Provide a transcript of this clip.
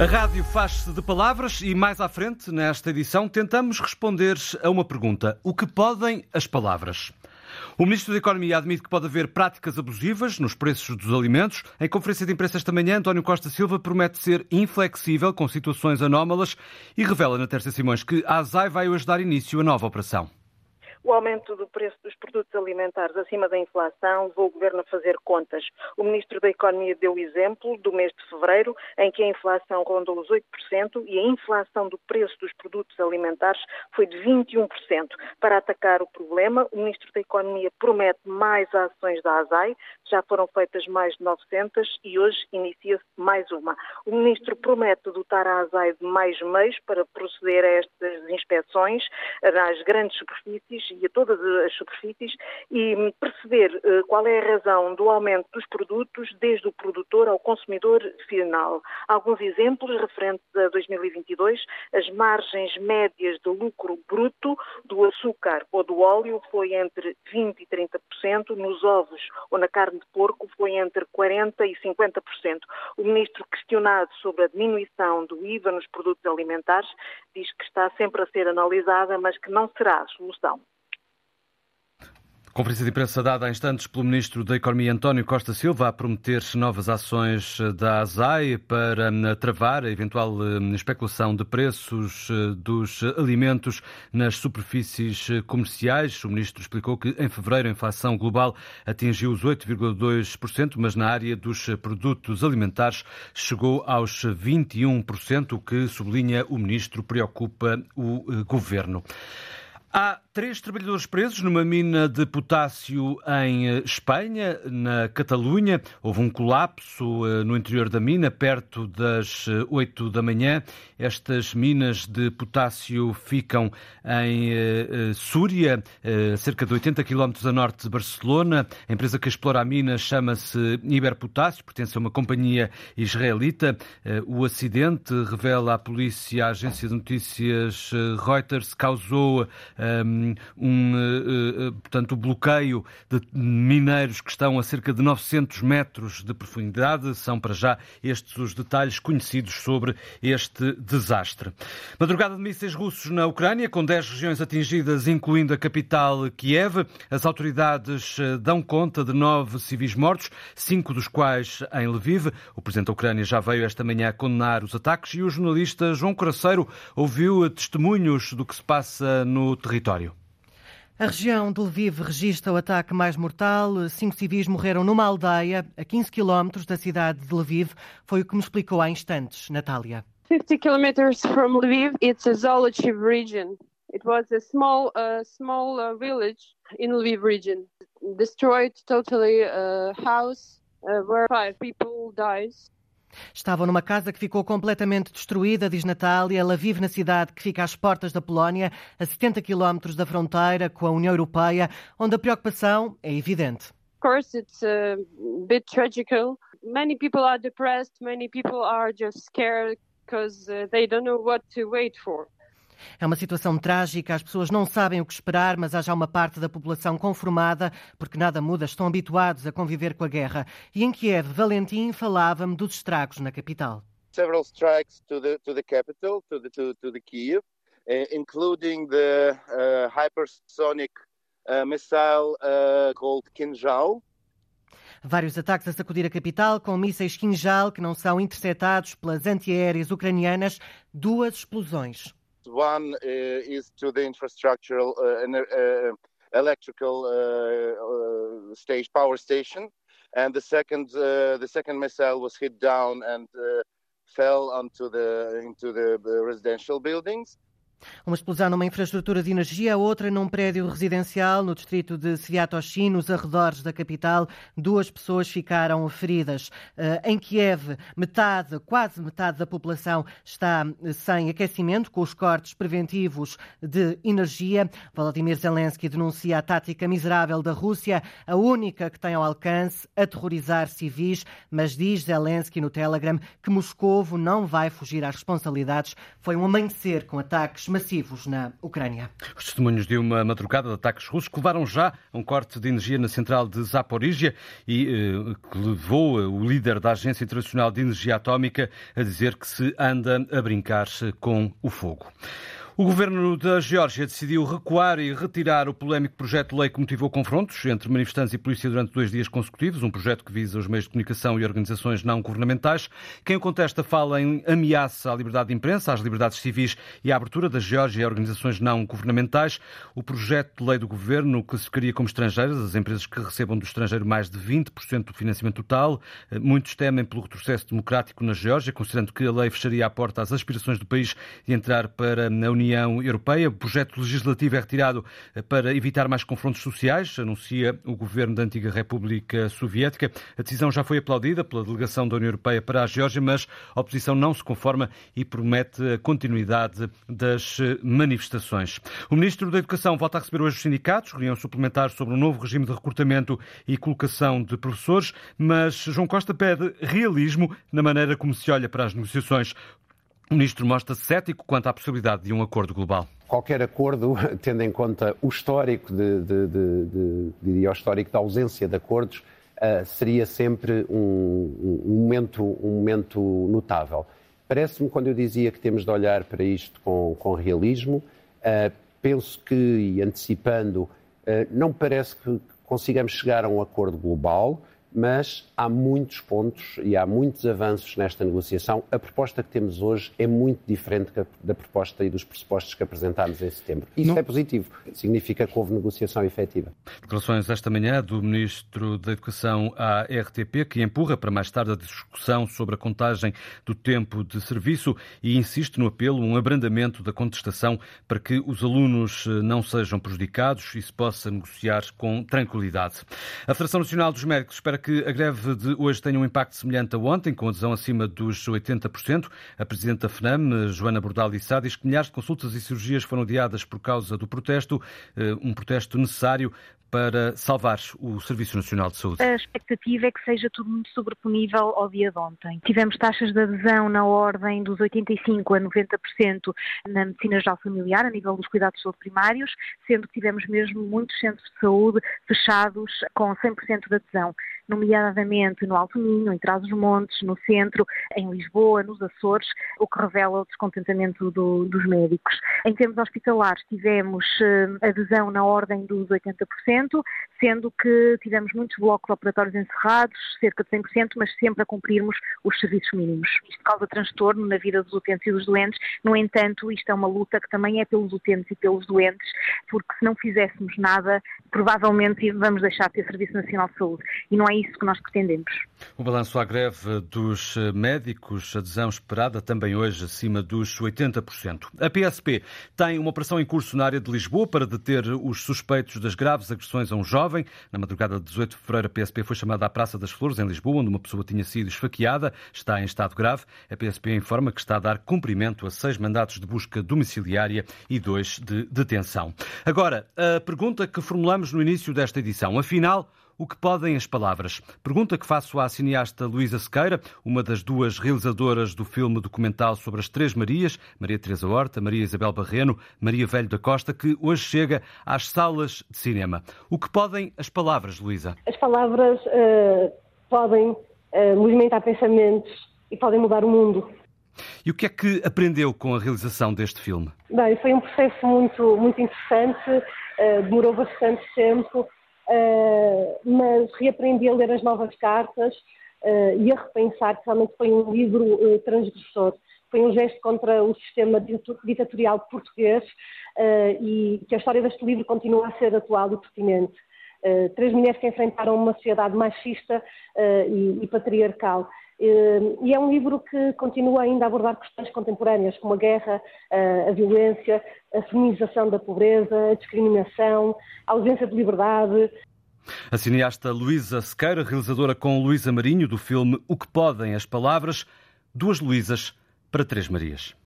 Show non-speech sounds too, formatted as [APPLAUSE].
A rádio faz-se de palavras e mais à frente, nesta edição, tentamos responder a uma pergunta: o que podem as palavras? O Ministro da Economia admite que pode haver práticas abusivas nos preços dos alimentos. Em conferência de imprensa esta manhã, António Costa Silva promete ser inflexível com situações anómalas e revela na Terça Simões que a ASAI vai hoje dar início a nova operação o aumento do preço dos produtos alimentares acima da inflação levou o Governo a fazer contas. O Ministro da Economia deu exemplo do mês de fevereiro, em que a inflação rondou os 8% e a inflação do preço dos produtos alimentares foi de 21%. Para atacar o problema, o Ministro da Economia promete mais ações da ASAI, já foram feitas mais de 900 e hoje inicia-se mais uma. O Ministro promete dotar a ASAI de mais meios para proceder a estas inspeções nas grandes superfícies e a todas as superfícies e perceber eh, qual é a razão do aumento dos produtos desde o produtor ao consumidor final. Alguns exemplos referentes a 2022, as margens médias de lucro bruto do açúcar ou do óleo foi entre 20% e 30%, nos ovos ou na carne de porco foi entre 40% e 50%. O ministro, questionado sobre a diminuição do IVA nos produtos alimentares, diz que está sempre a ser analisada, mas que não será a solução. Conferência de imprensa dada há instantes pelo Ministro da Economia António Costa Silva a prometer novas ações da ASAI para hum, travar a eventual hum, especulação de preços eh, dos alimentos nas superfícies comerciais. O Ministro explicou que em fevereiro a inflação global atingiu os 8,2%, mas na área dos produtos alimentares chegou aos 21%, o que, sublinha o Ministro, preocupa o eh, Governo. Há três trabalhadores presos numa mina de potássio em eh, Espanha, na Catalunha. Houve um colapso eh, no interior da mina, perto das 8 eh, da manhã. Estas minas de potássio ficam em Súria, cerca de 80 quilómetros a norte de Barcelona. A empresa que explora a mina chama-se Iberpotássio, pertence a uma companhia israelita. O acidente, revela a polícia, a agência de notícias Reuters, causou um, uh, uh, portanto, o bloqueio de mineiros que estão a cerca de 900 metros de profundidade. São para já estes os detalhes conhecidos sobre este desastre. Madrugada de mísseis russos na Ucrânia, com 10 regiões atingidas, incluindo a capital Kiev. As autoridades dão conta de nove civis mortos, cinco dos quais em Lviv. O presidente da Ucrânia já veio esta manhã condenar os ataques e o jornalista João Coraceiro ouviu testemunhos do que se passa no território. A região de Lviv registra o ataque mais mortal. Cinco civis morreram numa aldeia a 15 quilómetros da cidade de Lviv. Foi o que me explicou há instantes, Natália. 50 kilometers from Lviv, it's a Zolochiv region. It was a small, uh, small uh, village in Lviv region. Destroyed totally a house uh, where five people died. Estavam numa casa que ficou completamente destruída, diz Natália. Ela vive na cidade que fica às portas da Polónia, a 70 quilómetros da fronteira com a União Europeia, onde a preocupação é evidente. Course, it's a bit tragical. Many people are depressed. Many people are just scared because uh, they don't know what to wait for. É uma situação trágica, as pessoas não sabem o que esperar, mas há já uma parte da população conformada, porque nada muda, estão habituados a conviver com a guerra. E em Kiev, Valentim falava-me dos estragos na capital. Several strikes to the to the capital, to the to, to the Kiev, uh, including the uh, hypersonic uh, missile called Kinjal. Vários ataques a sacudir a capital com mísseis Kinjal que não são interceptados pelas antiaéreas ucranianas. Duas explosões. One uh, is to the infrastructural uh, uh, electrical stage power station, and the second the second missile was hit down and fell onto the into the residential buildings. Uma explosão numa infraestrutura de energia, outra num prédio residencial no distrito de Sviatoshi, nos arredores da capital. Duas pessoas ficaram feridas. Eh, em Kiev, metade, quase metade da população está sem aquecimento, com os cortes preventivos de energia. Volodymyr Zelensky denuncia a tática miserável da Rússia, a única que tem ao alcance aterrorizar civis, mas diz Zelensky no Telegram que Moscovo não vai fugir às responsabilidades. Foi um amanhecer com ataques massivos na Ucrânia. Os testemunhos de uma madrugada de ataques russos que levaram já a um corte de energia na central de Zaporizhia e eh, que levou o líder da Agência Internacional de Energia Atómica a dizer que se anda a brincar com o fogo. O governo da Geórgia decidiu recuar e retirar o polémico projeto de lei que motivou confrontos entre manifestantes e polícia durante dois dias consecutivos, um projeto que visa os meios de comunicação e organizações não governamentais. Quem o contesta fala em ameaça à liberdade de imprensa, às liberdades civis e à abertura da Geórgia a organizações não governamentais. O projeto de lei do governo classificaria como estrangeiras as empresas que recebam do estrangeiro mais de 20% do financiamento total. Muitos temem pelo retrocesso democrático na Geórgia, considerando que a lei fecharia a porta às aspirações do país de entrar para a União União Europeia. O projeto legislativo é retirado eh, para evitar mais confrontos sociais, anuncia o governo da antiga República Soviética. A decisão já foi aplaudida pela delegação da União Europeia para a Geórgia, mas a oposição não se conforma e promete a continuidade das eh, manifestações. O ministro da Educação volta a receber hoje os sindicatos, reunião suplementar sobre um novo regime de recrutamento e colocação de professores, mas João Costa pede realismo na maneira como se olha para as negociações. O ministro mostra-se cético quanto à possibilidade de um acordo global. Qualquer acordo, [LAUGHS] tendo em conta o histórico, de, de, de, de diria o histórico da ausência de acordos, uh, seria sempre um, um, momento, um momento notável. Parece-me, quando eu dizia que temos de olhar para isto com, com realismo, uh, penso que, e antecipando, uh, não parece que consigamos chegar a um acordo global, mas há muitos pontos e há muitos avanços nesta negociação. A proposta que temos hoje é muito diferente da proposta e dos pressupostos que apresentámos em setembro. Isso Não. é positivo, significa que houve negociação efetiva. Declarações esta manhã do Ministro da Educação à RTP, que empurra para mais tarde a discussão sobre a contagem do tempo de serviço e insiste no apelo um abrandamento da contestação para que os alunos eh, não sejam prejudicados e se possa negociar com tranquilidade. A Federação Nacional dos Médicos espera que a greve de hoje tenha um impacto semelhante a ontem, com adesão acima dos 80%. A Presidente da FNAM, Joana Bordal Issa, diz que milhares de consultas e cirurgias foram adiadas por causa do protesto, eh, um protesto necessário para salvar o Serviço Nacional de Saúde? A expectativa é que seja tudo muito sobreponível ao dia de ontem. Tivemos taxas de adesão na ordem dos 85% a 90% na medicina geral familiar, a nível dos cuidados de saúde primários, sendo que tivemos mesmo muitos centros de saúde fechados com 100% de adesão nomeadamente no Alto Minho, em Trás-os-Montes, no centro, em Lisboa, nos Açores, o que revela o descontentamento do, dos médicos. Em termos hospitalares, tivemos uh, adesão na ordem dos 80%, sendo que tivemos muitos blocos operatórios encerrados, cerca de 100%, mas sempre a cumprirmos os serviços mínimos. Isto causa transtorno na vida dos utentes e dos doentes, no entanto, isto é uma luta que também é pelos utentes e pelos doentes, porque se não fizéssemos nada, provavelmente vamos deixar de ter Serviço Nacional de Saúde. E não é isso que nós pretendemos. O balanço à greve dos médicos, adesão esperada também hoje acima dos 80%. A PSP tem uma operação em curso na área de Lisboa para deter os suspeitos das graves agressões a um jovem. Na madrugada de 18 de fevereiro, a PSP foi chamada à Praça das Flores, em Lisboa, onde uma pessoa tinha sido esfaqueada. Está em estado grave. A PSP informa que está a dar cumprimento a seis mandatos de busca domiciliária e dois de detenção. Agora, a pergunta que formulamos no início desta edição. Afinal, o que podem as palavras? Pergunta que faço à cineasta Luísa Sequeira, uma das duas realizadoras do filme documental sobre as Três Marias, Maria Teresa Horta, Maria Isabel Barreno, Maria Velho da Costa, que hoje chega às salas de cinema. O que podem as palavras, Luísa? As palavras uh, podem uh, movimentar pensamentos e podem mudar o mundo. E o que é que aprendeu com a realização deste filme? Bem, foi um processo muito, muito interessante, uh, demorou bastante tempo, uh, mas reaprendi a ler as novas cartas uh, e a repensar que realmente foi um livro uh, transgressor. Foi um gesto contra o sistema ditatorial português e que a história deste livro continua a ser atual e pertinente. três mulheres que enfrentaram uma sociedade machista e, e patriarcal. E é um livro que continua ainda a abordar questões contemporâneas, como a guerra, a violência, a feminização da pobreza, a discriminação, a ausência de liberdade. A cineasta Luísa Sequeira, realizadora com Luísa Marinho do filme O que Podem as Palavras, duas Luísas para três Marias.